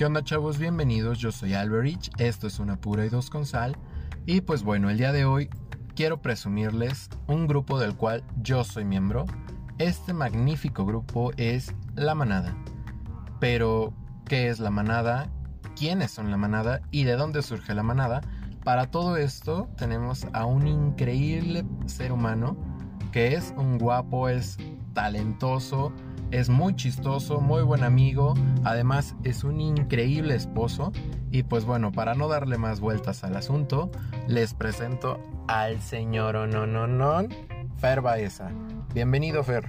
¿Qué onda chavos? Bienvenidos, yo soy Alberich, esto es una pura y dos con sal y pues bueno, el día de hoy quiero presumirles un grupo del cual yo soy miembro. Este magnífico grupo es La Manada. Pero, ¿qué es La Manada? ¿Quiénes son La Manada? ¿Y de dónde surge La Manada? Para todo esto tenemos a un increíble ser humano que es un guapo, es talentoso, es muy chistoso, muy buen amigo, además es un increíble esposo y pues bueno, para no darle más vueltas al asunto, les presento al señor Onononon, Fer Baeza. Bienvenido Fer.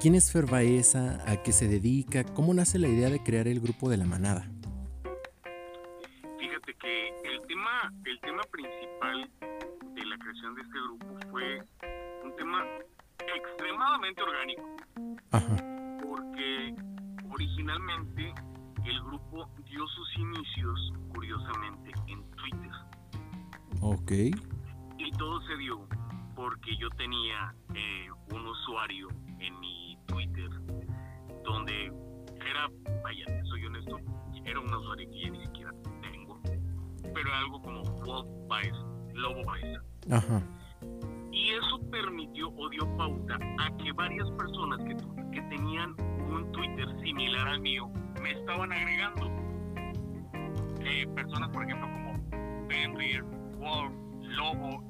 ¿Quién es Fer Baeza? ¿A qué se dedica? ¿Cómo nace la idea de crear el grupo de la manada? Fíjate que el tema, el tema principal de la creación de este grupo fue un tema extremadamente orgánico. Ajá. Porque originalmente el grupo dio sus inicios, curiosamente, en Twitter. Ok. Y todo se dio porque yo tenía eh, un usuario en mi Twitter donde era, vaya, soy honesto, era un usuario que ya ni siquiera tengo, pero era algo como Wolf Baez, Lobo Baez. Ajá. Permitió o dio pauta a que varias personas que, que tenían un Twitter similar al mío me estaban agregando. Eh, personas, por ejemplo, como Fenrir, Wolf, Lobo,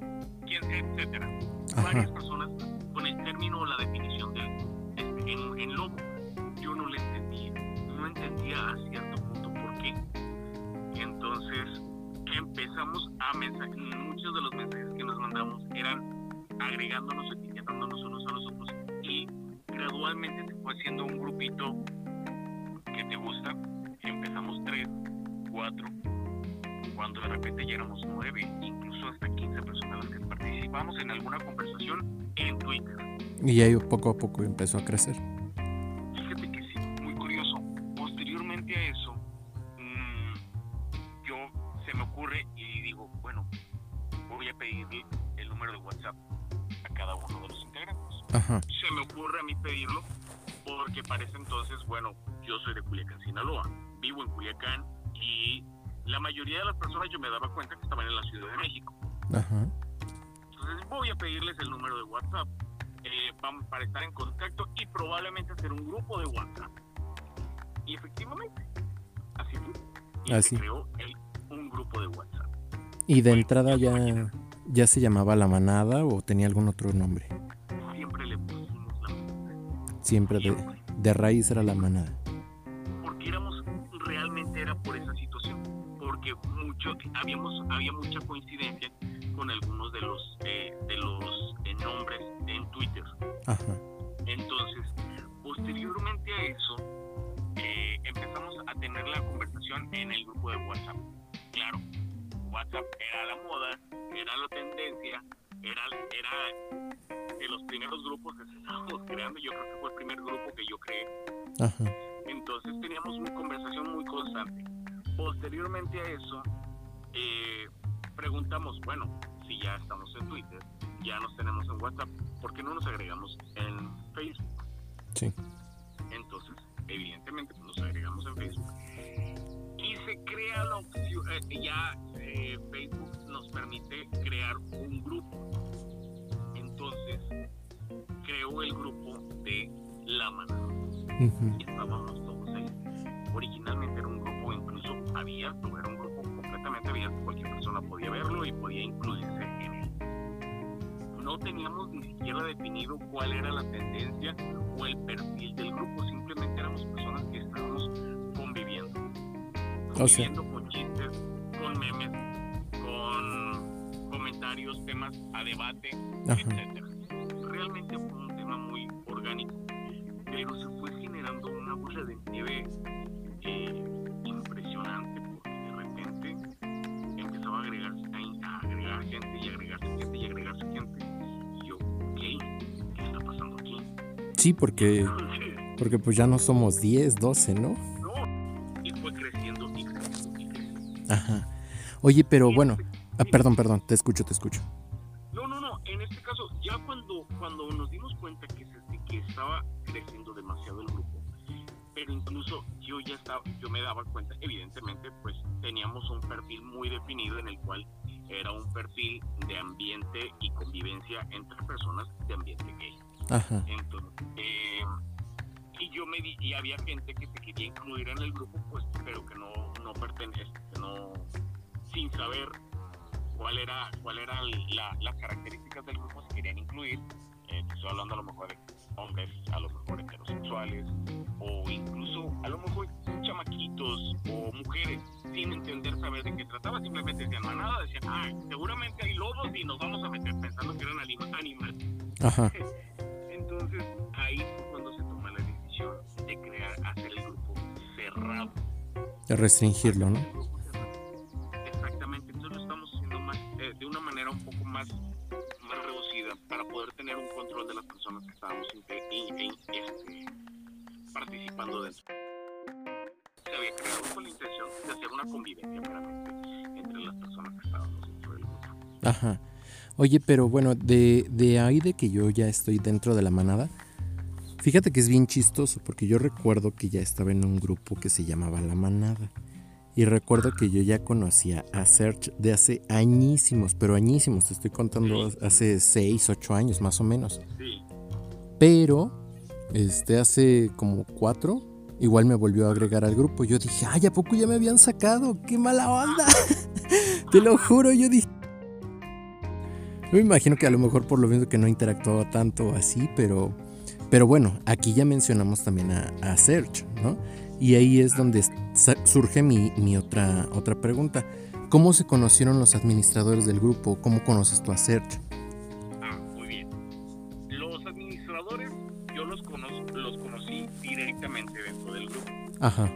quien sea, etcétera. Ajá. Varias personas con el término o la definición de, este, en, en Lobo. Yo no le entendí, no entendía a cierto punto por qué. Y entonces empezamos a mensajes, muchos de los mensajes que nos mandamos eran agregándonos, etiquetándonos unos a los otros y gradualmente se fue haciendo un grupito que te gusta. Empezamos tres, cuatro, cuando de repente ya éramos nueve, incluso hasta 15 personas las que participamos en alguna conversación en Twitter. Y ahí poco a poco empezó a crecer. Vivo en Culiacán y la mayoría de las personas yo me daba cuenta que estaban en la Ciudad de México. Ajá. Entonces voy a pedirles el número de WhatsApp eh, para estar en contacto y probablemente hacer un grupo de WhatsApp. Y efectivamente, así fue. Y Así. se creó el- un grupo de WhatsApp. Y de entrada ya, ya se llamaba La Manada o tenía algún otro nombre. Siempre le pusimos la manada. Siempre de, Siempre. de raíz era La Manada. Mucho, habíamos, había mucha coincidencia con algunos de los, eh, de los eh, nombres en Twitter. Ajá. Entonces, posteriormente a eso, eh, empezamos a tener la conversación en el grupo de WhatsApp. Claro, WhatsApp era la moda, era la tendencia, era, era de los primeros grupos que estábamos creando. Yo creo que fue el primer grupo que yo creé. Ajá. Entonces teníamos una conversación muy constante. Posteriormente a eso, eh, preguntamos, bueno, si ya estamos en Twitter, ya nos tenemos en WhatsApp, ¿por qué no nos agregamos en Facebook? Sí. Entonces, evidentemente, pues, nos agregamos en Facebook. Y se crea la opción, eh, ya eh, Facebook nos permite crear un grupo. Entonces, creó el grupo de La Manada y estábamos todos ahí. Originalmente era un grupo incluso abierto, era un grupo podía verlo y podía incluirse en él. No teníamos ni siquiera definido cuál era la tendencia o el perfil del grupo, simplemente éramos personas que estábamos conviviendo. O sea- Conviviendo con chistes, con memes, con comentarios, temas a debate, Ajá. etcétera. Sí, porque, porque pues ya no somos 10, 12, ¿no? no, y fue creciendo y creciendo y creciendo. Ajá. Oye, pero bueno. Ah, perdón, perdón, te escucho, te escucho. No, no, no. En este caso, ya cuando, cuando nos dimos cuenta que, se, que estaba creciendo demasiado el grupo, pero incluso yo ya estaba, yo me daba cuenta, evidentemente, pues teníamos un perfil muy definido en el cual era un perfil de ambiente y convivencia entre personas de ambiente gay. Ajá. Entonces, eh, y yo me di, y había gente que se quería incluir en el grupo, pues, pero que no, no pertenece, que no, sin saber cuál era, cuál era la, las características del grupo, se querían incluir. Eh, estoy hablando a lo mejor de hombres, a lo mejor heterosexuales, o incluso a lo mejor chamaquitos o mujeres, sin entender, saber de qué trataba, simplemente decían manada, decían, ah, seguramente hay lobos y nos vamos a meter pensando que eran anima- animales. Ajá. Entonces ahí fue cuando se toma la decisión de crear, hacer el grupo cerrado. De restringirlo, ¿no? Exactamente, entonces lo estamos haciendo más, eh, de una manera un poco más, más reducida para poder tener un control de las personas que estábamos este, participando dentro. Se había creado con la intención de hacer una convivencia meramente entre las personas que estábamos dentro del grupo. Ajá. Oye, pero bueno, de, de ahí de que yo ya estoy dentro de la manada, fíjate que es bien chistoso porque yo recuerdo que ya estaba en un grupo que se llamaba La Manada. Y recuerdo que yo ya conocía a Serge de hace añísimos, pero añísimos, te estoy contando hace 6, 8 años más o menos. Sí, Pero, este, hace como 4, igual me volvió a agregar al grupo. Yo dije, ay, ¿a poco ya me habían sacado? ¡Qué mala onda! Te lo juro, yo dije... Yo me imagino que a lo mejor por lo mismo que no interactuaba tanto así, pero, pero bueno, aquí ya mencionamos también a, a Serge, ¿no? Y ahí es donde surge mi, mi otra, otra pregunta. ¿Cómo se conocieron los administradores del grupo? ¿Cómo conoces tú a Serge? Ah, muy bien. Los administradores, yo los conozco, los conocí directamente dentro del grupo. Ajá,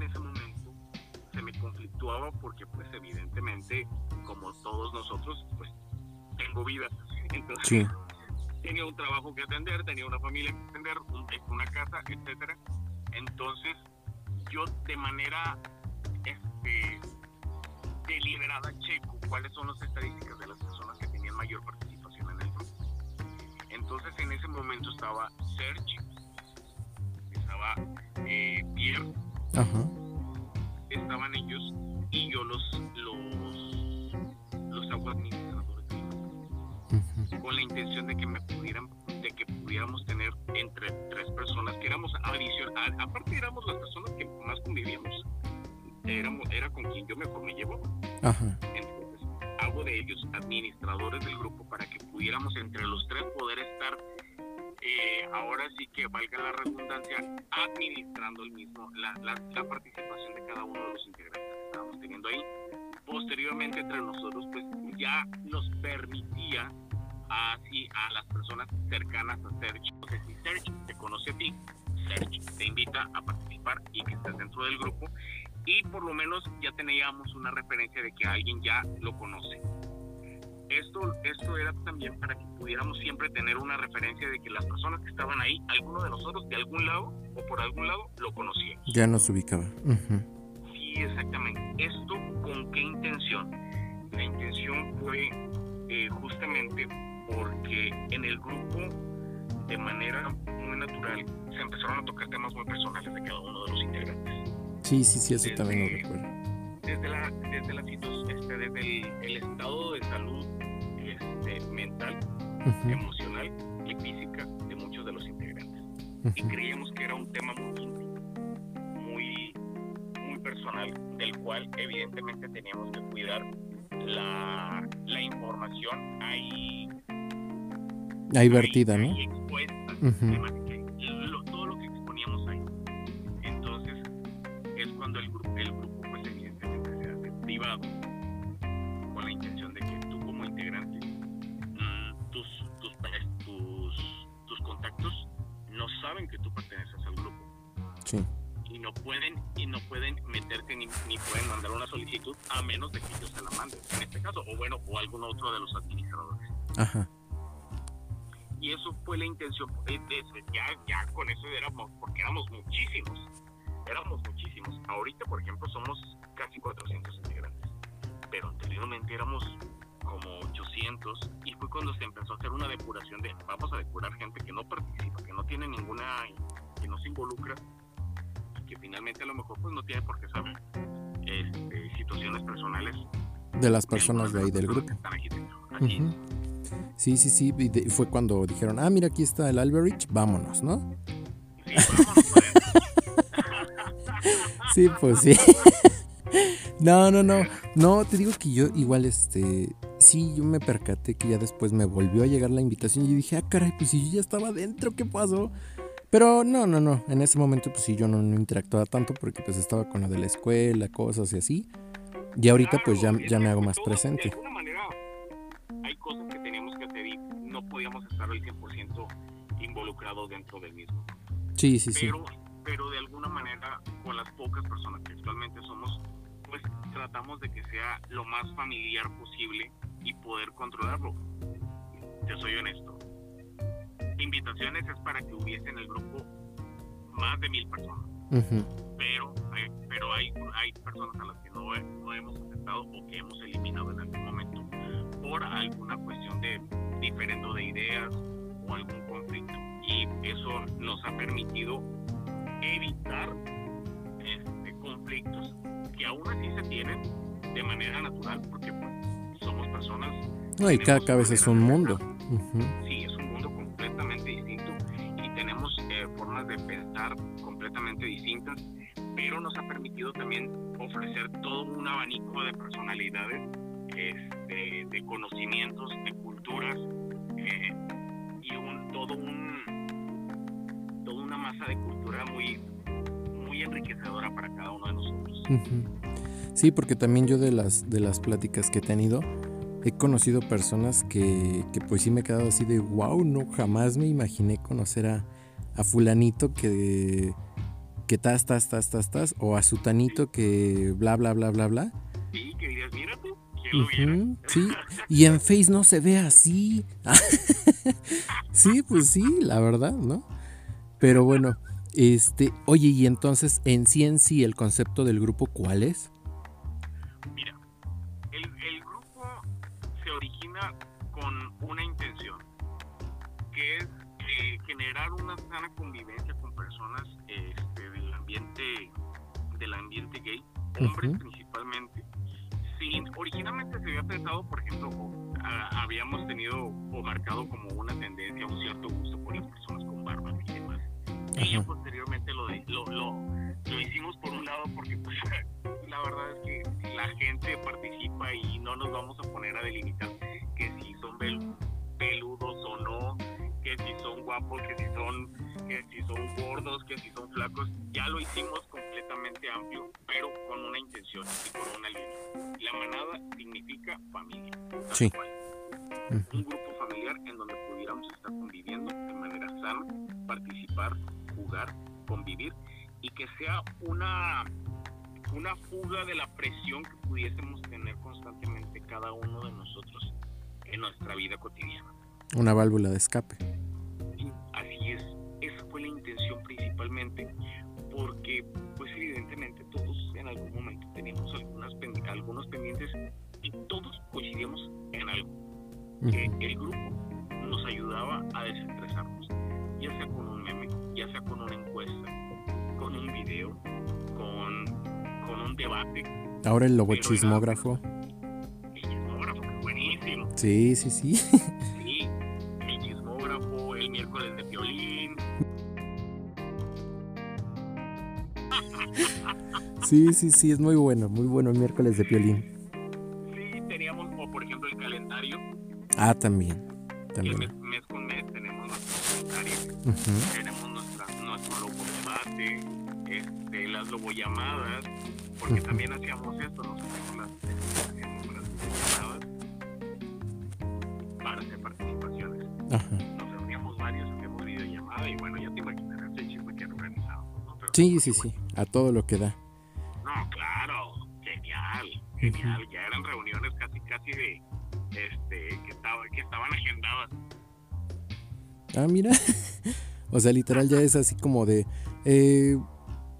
en ese momento se me conflictuaba porque pues evidentemente como todos nosotros pues tengo vida. Entonces sí, tenía un trabajo que atender, tenía una familia que atender, un- una casa, etcétera. Entonces, yo de manera este, deliberada checo cuáles son las estadísticas de las personas que tenían mayor participación en el grupo. Entonces, en ese momento estaba Serge, estaba eh, Pierre, ajá, estaban ellos y yo los los los hago administradores con la intención de que me pudieran de que pudiéramos tener entre tres personas que éramos adición a- aparte éramos las personas que más convivíamos. Éramos era con quien yo mejor me llevo. Ajá, entonces hago de ellos administradores del grupo para que pudiéramos entre los tres poder estar eh, ahora sí que valga la redundancia administrando el mismo la, la, participación de cada uno de los integrantes que estábamos teniendo ahí posteriormente entre nosotros pues ya nos permitía así a las personas cercanas a. Entonces, si Serge te conoce a ti, Serge te invita a participar y que estés dentro del grupo y por lo menos ya teníamos una referencia de que alguien ya lo conoce. Esto, esto era también para que pudiéramos siempre tener una referencia de que las personas que estaban ahí, alguno de nosotros de algún lado o por algún lado lo conocíamos. ya nos ubicaba. Sí, exactamente. ¿Esto con qué intención? La intención fue eh, justamente porque en el grupo, de manera muy natural, se empezaron a tocar temas muy personales de cada uno de los integrantes. Sí, sí, sí, eso Desde- también lo recuerdo. Desde, la, desde, la este, desde el, estado de salud emocional y física de muchos de los integrantes. y creíamos que era un tema muy muy, muy personal, del cual evidentemente teníamos que cuidar la, la información ahí, Ahí vertida, ¿no? ahí expuesta, Ujú, además Ahorita, por ejemplo, somos casi 400 integrantes, pero anteriormente éramos como 800 y fue cuando se empezó a hacer una depuración de vamos a depurar gente que no participa, que no tiene ninguna, que no se involucra y que finalmente a lo mejor pues no tiene por qué saber este, situaciones personales De las personas de ahí del grupo. Sí, sí, sí. Y de- fue cuando dijeron, ah, mira, aquí está el Alberich, vámonos, ¿no? Sí, vámonos Sí, pues sí. No, no, no. No, te digo que yo igual, este. Sí, yo me percaté que ya después me volvió a llegar la invitación y yo dije, ah, caray, pues si yo ya estaba dentro, ¿qué pasó? Pero no, no, no. En ese momento, pues sí, yo no, no interactuaba tanto porque pues estaba con lo de la escuela, cosas y así. Y ahorita, pues ya, ya me hago más presente. De alguna manera, hay cosas que teníamos que hacer y no podíamos estar al 100% involucrados dentro del mismo. Sí, sí, sí. Pero, de alguna manera, con las pocas personas que actualmente somos, pues tratamos de que sea lo más familiar posible y poder controlarlo. Te soy honesto. Invitaciones es para que hubiese en el grupo más de mil personas Ujú. pero hay, pero hay, hay personas a las que no, no hemos aceptado o que hemos eliminado en algún momento por alguna cuestión de diferendo de ideas o algún conflicto y eso nos ha permitido evitar este, conflictos que aún así se tienen de manera natural porque pues, somos personas No, y cada cabeza es un mundo. Ujú. sí, es un mundo completamente distinto y tenemos eh, formas de pensar completamente distintas, pero nos ha permitido también ofrecer todo un abanico de personalidades, este, de conocimientos, de culturas eh, y un, todo un una masa de cultura muy muy enriquecedora para cada uno de nosotros. Sí, porque también yo de las, de las pláticas que he tenido, he conocido personas que, que pues sí me he quedado así de, wow, no, jamás me imaginé conocer a, a fulanito que, que tas, tas, tas, tas, tas, o a sutanito que bla, bla, bla, bla, bla. Sí, que dirías, mira tú, ¿quién lo viera? Ujú, sí, y en Face no se ve así. sí, pues sí, la verdad, ¿no? Pero bueno, este, oye, y entonces en sí en sí el concepto del grupo, ¿cuál es? Mira, el, el grupo se origina con una intención, que es eh, generar una sana convivencia con personas este, del ambiente del ambiente gay, hombres principalmente. Sin, originalmente se había pensado, por ejemplo, a- habíamos tenido o marcado como una tendencia, un cierto gusto por las personas con barba y demás. Y Ajá. posteriormente lo, de- lo, lo, lo hicimos por un lado porque pues, la verdad es que la gente participa y no nos vamos a poner a delimitar que si son pel- peludos o no, que si son guapos, que si son, que si son gordos, que si son flacos. Ya lo hicimos completamente amplio, pero con una intención y con una línea. La manada significa familia. Sí. cual. Un grupo familiar en donde pudiéramos estar conviviendo de manera sana, participar, jugar, convivir y que sea una una fuga de la presión que pudiésemos tener constantemente cada uno de nosotros en nuestra vida cotidiana. Una válvula de escape. Principalmente, porque pues evidentemente todos en algún momento teníamos algunas algunos pendientes y todos coincidíamos en algo, que Ujú. el grupo nos ayudaba a desestresarnos, ya sea con un meme, ya sea con una encuesta, con un video, con, con un debate, Ahora el lobo chismógrafo. el chismógrafo, buenísimo, Sí, sí, sí. Sí, sí, sí, es muy bueno, muy bueno el miércoles de piolín. sí, teníamos, o por ejemplo el calendario, Ah, también. También. mes, mes con mes tenemos nuestro calendario, Ujú. tenemos nuestra, nuestro lobo debate, este, las lobollamadas, porque Ujú. también hacíamos esto, las, hacíamos las llamadas para hacer participaciones. Ajá. Nos reuníamos varios, hacíamos videollamada y bueno, ya te imaginarás el chisme que organizábamos, ¿no? Sí, sí, sí. a todo lo que da. Genial. Ya eran reuniones casi, casi de, este, que, estaba, que estaban agendadas. Ah, mira. o sea, literal ya es así como de eh,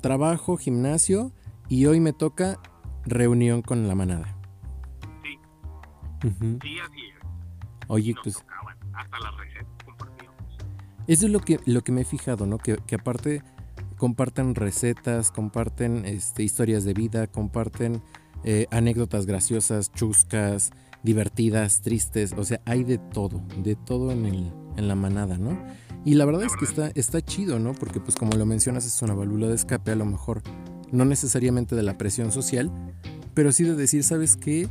trabajo, gimnasio y hoy me toca reunión con la manada. Sí, Ujú. sí, así es. Oye, Nos pues tocaban, hasta las recetas compartíamos. eso es lo que, lo que me he fijado, ¿no? Que, que aparte comparten recetas, comparten este, historias de vida, comparten eh, anécdotas graciosas, chuscas, divertidas, tristes, o sea, hay de todo, de todo en, el, en la manada, ¿no? Y la verdad es que está, está chido, ¿no? Porque pues como lo mencionas es una válvula de escape a lo mejor, no necesariamente de la presión social, pero sí de decir, ¿sabes qué?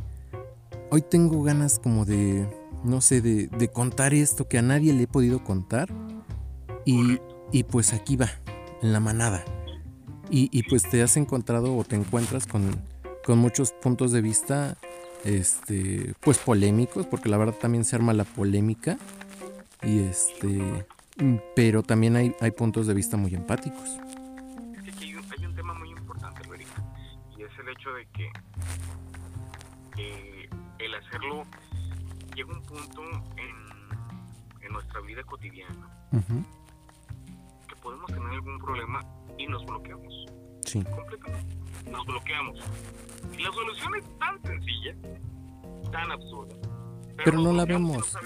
Hoy tengo ganas como de, no sé, de, de contar esto que a nadie le he podido contar y, y pues aquí va, en la manada. Y, y pues te has encontrado o te encuentras con, con muchos puntos de vista, este, pues polémicos, porque la verdad también se arma la polémica. Y este, mm, pero también hay, hay puntos de vista muy empáticos. Es que aquí hay un, hay un tema muy importante, Alberika, y es el hecho de que eh, el hacerlo llega un punto en, en nuestra vida cotidiana que podemos tener algún problema y nos bloqueamos Sí. completamente. Nos bloqueamos. Y la solución es tan sencilla, tan absurda. Pero no nos la y vemos.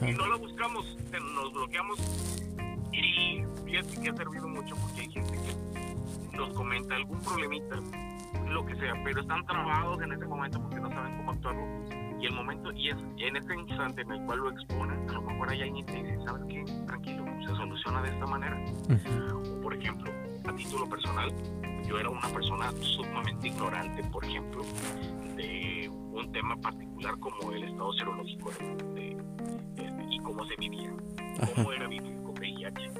y no la buscamos, nos bloqueamos y fíjate que ha servido mucho porque hay gente que nos comenta algún problemita, lo que sea, pero están trabados en ese momento porque no saben cómo actuarlo. Y el momento, y es en ese instante en el cual lo exponen, a lo mejor hay alguien que dice, ¿sabes qué? Tranquilo, se soluciona de esta manera. Ujú, O, por ejemplo, a título personal, yo era una persona sumamente ignorante, por ejemplo, de un tema particular como el estado serológico de- de- de- y cómo se vivía, Ajá. cómo era vivir con VIH.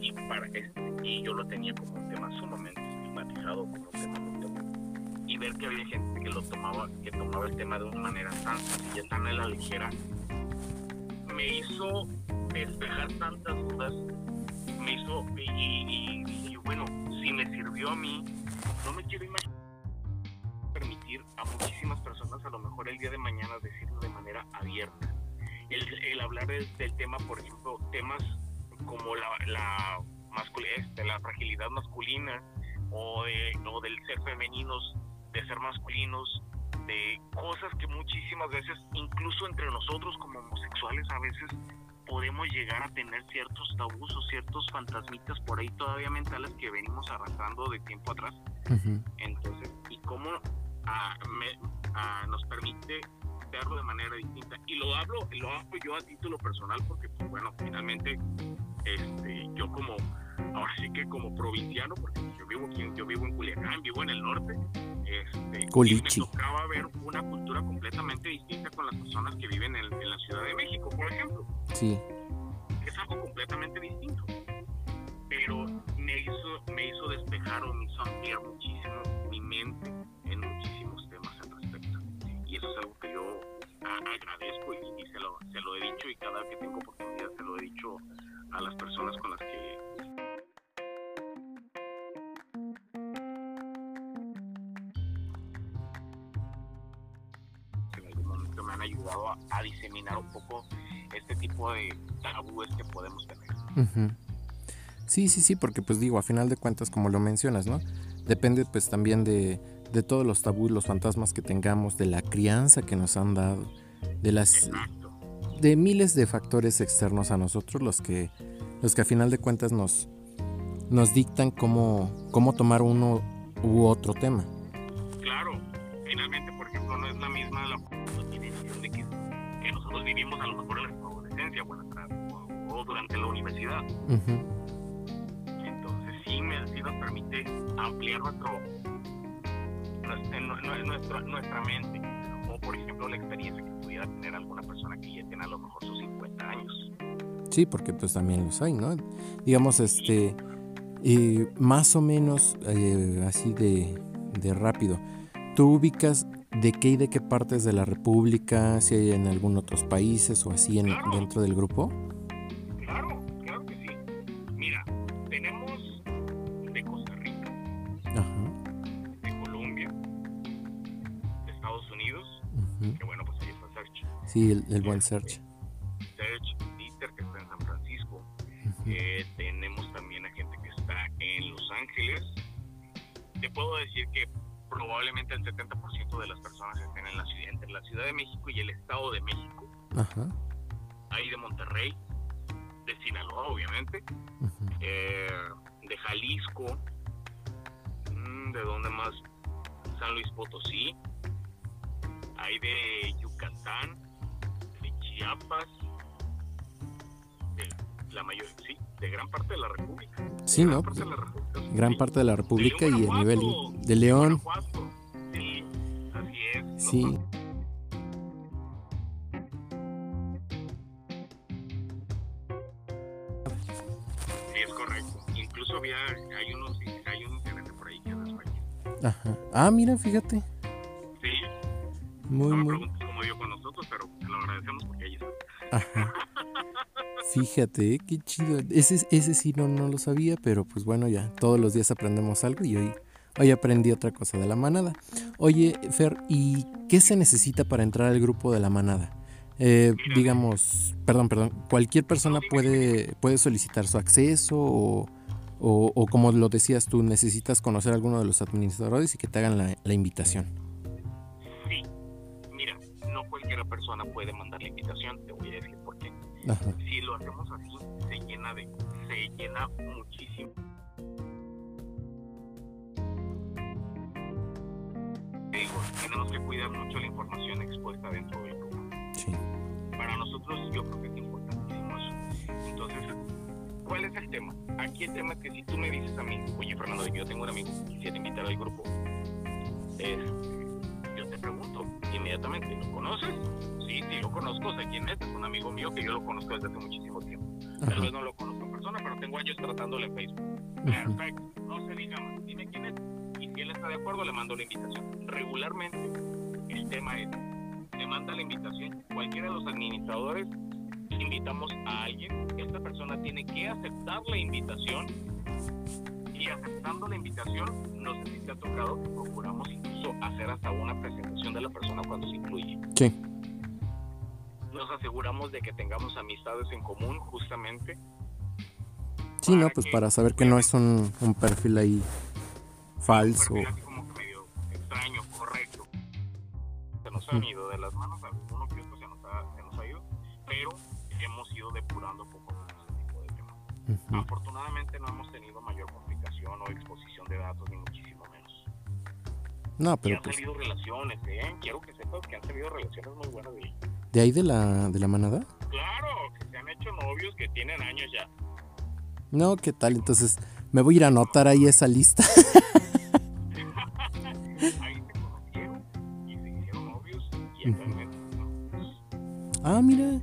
Y, para este, y yo lo tenía como un tema sumamente estigmatizado, como un tema muy. Y ver que había gente que lo tomaba, que tomaba el tema de una manera tan sencilla, tan a la ligera, me hizo despejar tantas dudas me hizo y, y, y bueno sirvió a mí no me quiero imaginar permitir a muchísimas personas a lo mejor el día de mañana decirlo de manera abierta. El, el hablar del, del tema por ejemplo temas como la la, este, la fragilidad masculina o, de, o del ser femeninos de ser masculinos de cosas que muchísimas veces incluso entre nosotros como homosexuales a veces podemos llegar a tener ciertos tabús o ciertos fantasmitas por ahí todavía mentales que venimos arrastrando de tiempo atrás. Entonces, y cómo ah, me- ah, nos permite verlo de manera distinta. Y lo hablo, lo hablo yo a título personal porque, pues bueno, finalmente, este, yo como, ahora sí que como provinciano, porque yo vivo aquí, yo vivo en Culiacán, vivo en el norte, este, Culichi. me tocaba ver una cultura completamente distinta con las personas que viven en, en la Ciudad de México, por ejemplo Sí. es algo completamente distinto. Pero me hizo, me hizo despejar o me hizo ampliar muchísimo mi mente en muchísimos temas al respecto. Y eso es algo que yo a- agradezco y, y se, lo, se lo he dicho y cada vez que tengo oportunidad se lo he dicho a las personas con las que me han ayudado a, a diseminar un poco este tipo de tabúes que podemos tener. Sí, sí, sí, porque pues digo, a final de cuentas, como lo mencionas, ¿no? Depende pues también de, de todos los tabús, los fantasmas que tengamos, de la crianza que nos han dado, de las Exacto. de miles de factores externos a nosotros los que los que a final de cuentas nos nos dictan cómo cómo tomar uno u otro tema. sí, porque pues también los hay, ¿no? Digamos, este, eh, más o menos eh, así de, de rápido, tú ubicas de qué y de qué partes de la República, si hay en algún otros países o así en, claro. dentro del grupo? Claro, claro que sí. Mira, tenemos de Costa Rica, Ajá. de Colombia, de Estados Unidos, uh -huh. que bueno, pues ahí está Search. Sí, el, el buen este, Search. Hay de Yucatán, de Chiapas, de la mayoría, sí, de gran parte de la República. Sí, gran ¿no? parte de la República. Gran sí. parte de la República y Guanajuato, nivel de León. Sí, así es. Sí. Correcto. Incluso había, hay unos, hay un por ahí que es de España. Ajá. Ah, mira, fíjate. Muy, no me muy. preguntes cómo dio con nosotros, pero te lo agradecemos porque ahí está. Ajá. Fíjate, eh, qué chido. Ese, ese sí no, no lo sabía, pero pues bueno, ya todos los días aprendemos algo y hoy, hoy aprendí otra cosa de la manada. Oye, Fer, ¿y qué se necesita para entrar al grupo de la manada? Eh, Mira. digamos, perdón, perdón, cualquier persona puede, puede solicitar su acceso o, o, o como lo decías tú, necesitas conocer a alguno de los administradores y que te hagan la, la invitación. Cualquier persona puede mandar la invitación, te voy a decir por qué. Ajá. Si lo hacemos así, se llena de, se llena muchísimo. Te digo, tenemos que cuidar mucho la información expuesta dentro del grupo. Sí. para nosotros yo creo que es importantísimo eso. Entonces, ¿cuál es el tema? Aquí el tema es que si tú me dices a mí, oye Fernando, yo tengo un amigo que quisiera invitar al grupo, este, yo te pregunto inmediatamente, ¿lo conoces? Sí, sí, lo conozco, sé quién es, es un amigo mío que yo lo conozco desde hace muchísimo tiempo. Tal Ajá. vez no lo conozco en persona, pero tengo años tratándole en Facebook. Perfecto, no se diga más, dime quién es. Y si él está de acuerdo, le mando la invitación. Regularmente, el tema es, le manda la invitación, cualquiera de los administradores, invitamos a alguien, esta persona tiene que aceptar la invitación y aceptando la invitación, no sé si te ha tocado, procuramos incluso hacer hasta una presentación de la persona cuando se incluye. Sí. Nos aseguramos de que tengamos amistades en común, justamente, Sí, no, pues que- para saber que no es un, un perfil ahí falso. perfil así como que medio extraño, correcto. Se nos han ido de las manos, alguno que otro se nos, ha, se nos ha ido, pero hemos ido depurando poco a poco ese tipo de temas. Ujú. Afortunadamente no hemos tenido mayor complicación o exposición de datos, ni muchísimo menos. No, Y pero han pues salido relaciones, ¿eh? Quiero que sepas que han salido relaciones muy buenas de ahí. de ahí de la, de la manada. Claro, que se han hecho novios que tienen años ya. No, ¿qué tal? Entonces me voy a ir a anotar ahí esa lista. Ahí se conocieron y se hicieron novios y actualmente. Ah, mira.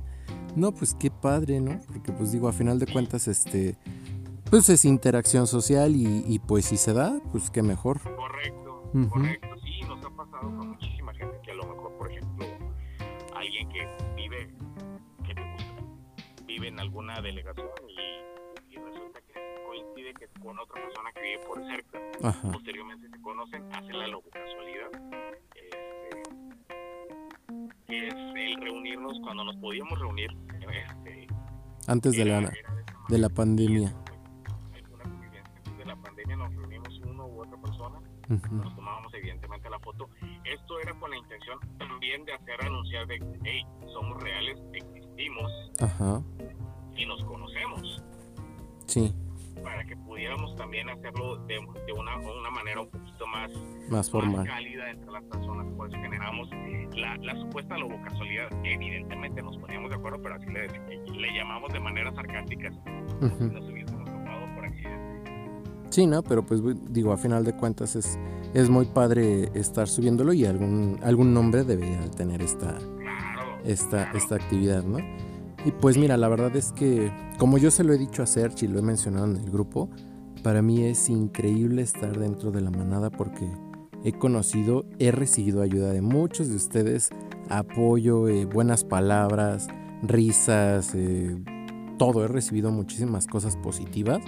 No, pues qué padre, ¿no? Porque pues digo, a final de cuentas, este, pues es interacción social y, y, pues si se da, pues qué mejor. Correcto, correcto. Sí, nos ha pasado con muchísima gente que a lo mejor, por ejemplo, alguien que vive, que te gusta, vive en alguna delegación y, y resulta que coincide que con otra persona que vive por cerca, Ajá. posteriormente se conocen, hacen la loco casualidad. Este, que es el reunirnos cuando nos podíamos reunir. Este, Antes de la, de la pandemia. Nos reunimos uno u otra persona Ujú. nos tomábamos evidentemente la foto. Esto era con la intención también de hacer anunciar de, hey, somos reales, existimos Ajá. y nos conocemos, Sí, para que pudiéramos también hacerlo de, de una, una manera un poquito más, más más formal. cálida entre las personas, por eso generamos la, la supuesta lobo casualidad. Evidentemente nos poníamos de acuerdo, pero así le, le llamamos de manera sarcástica, Ujú. si ¿no? Pero pues digo, a final de cuentas es, es muy padre estar subiéndolo y algún, algún nombre debería tener esta, esta, esta actividad, ¿no? Y pues mira, la verdad es que, como yo se lo he dicho a Serge y lo he mencionado en el grupo, para mí es increíble estar dentro de la manada porque he conocido, he recibido ayuda de muchos de ustedes, apoyo, eh, buenas palabras, risas, eh, todo. He recibido muchísimas cosas positivas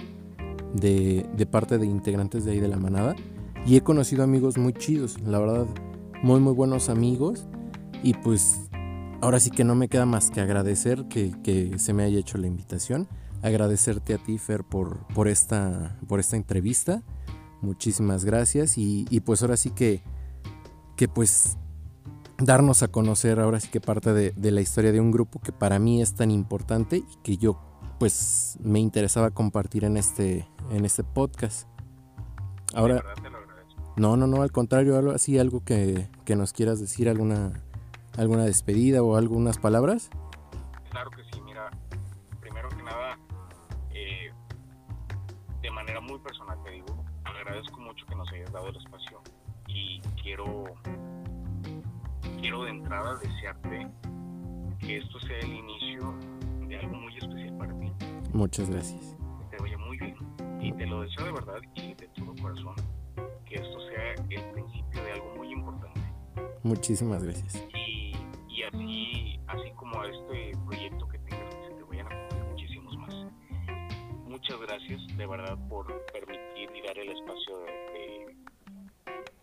de, parte de integrantes de ahí de la manada y he conocido amigos muy chidos, la verdad, muy muy buenos amigos y pues ahora sí que no me queda más que agradecer que, se me haya hecho la invitación. Agradecerte a ti, Fer, por, por, esta, por esta entrevista. Muchísimas gracias. Y, y pues ahora sí que, que pues darnos a conocer ahora sí que parte de, de, la historia de un grupo que para mí es tan importante y que yo pues me interesaba compartir en este, en este podcast. Ahora, no, no, no, al contrario, algo así, algo que, que nos quieras decir, alguna, alguna despedida o algunas palabras. Claro que sí, mira, primero que nada, eh, de manera muy personal te digo, agradezco mucho que nos hayas dado el espacio y quiero quiero de entrada desearte que esto sea el inicio de algo muy especial para ti. Muchas gracias. Que te vaya muy bien. Y te lo deseo de verdad y de todo corazón. Que esto sea el principio de algo muy importante. Muchísimas gracias. Y, y así, así como a este proyecto que tengas, que se te vayan a muchísimos más. Muchas gracias de verdad por permitir y dar el espacio de,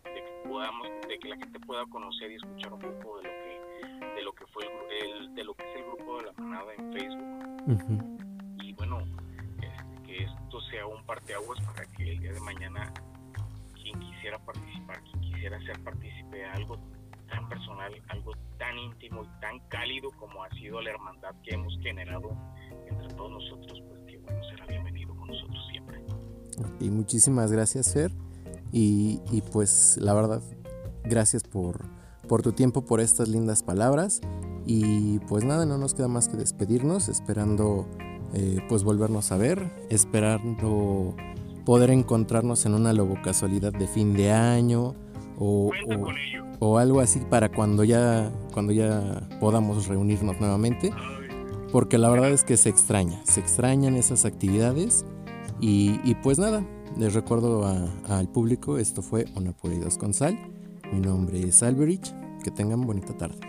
de podamos, de que la gente pueda conocer y escuchar un poco de lo que, de lo que fue el, el de lo que es el grupo de la manada en Facebook. Uh -huh. Y bueno, este, que esto sea un parteaguas para que el día de mañana quien quisiera participar, quien quisiera ser partícipe de algo tan personal, algo tan íntimo y tan cálido como ha sido la hermandad que hemos generado entre todos nosotros, pues que bueno, será bienvenido con nosotros siempre. Y muchísimas gracias, Fer. Y, y, pues la verdad, gracias por, por tu tiempo, por estas lindas palabras. Y pues nada, no nos queda más que despedirnos, esperando eh, pues volvernos a ver, esperando poder encontrarnos en una lobo casualidad de fin de año o, o, o, algo así para cuando ya, cuando ya podamos reunirnos nuevamente. Porque la verdad es que se extraña, se extrañan esas actividades. Y, y pues nada, les recuerdo al público, esto fue Una por y dos con sal. Mi nombre es Alberich. Que tengan bonita tarde.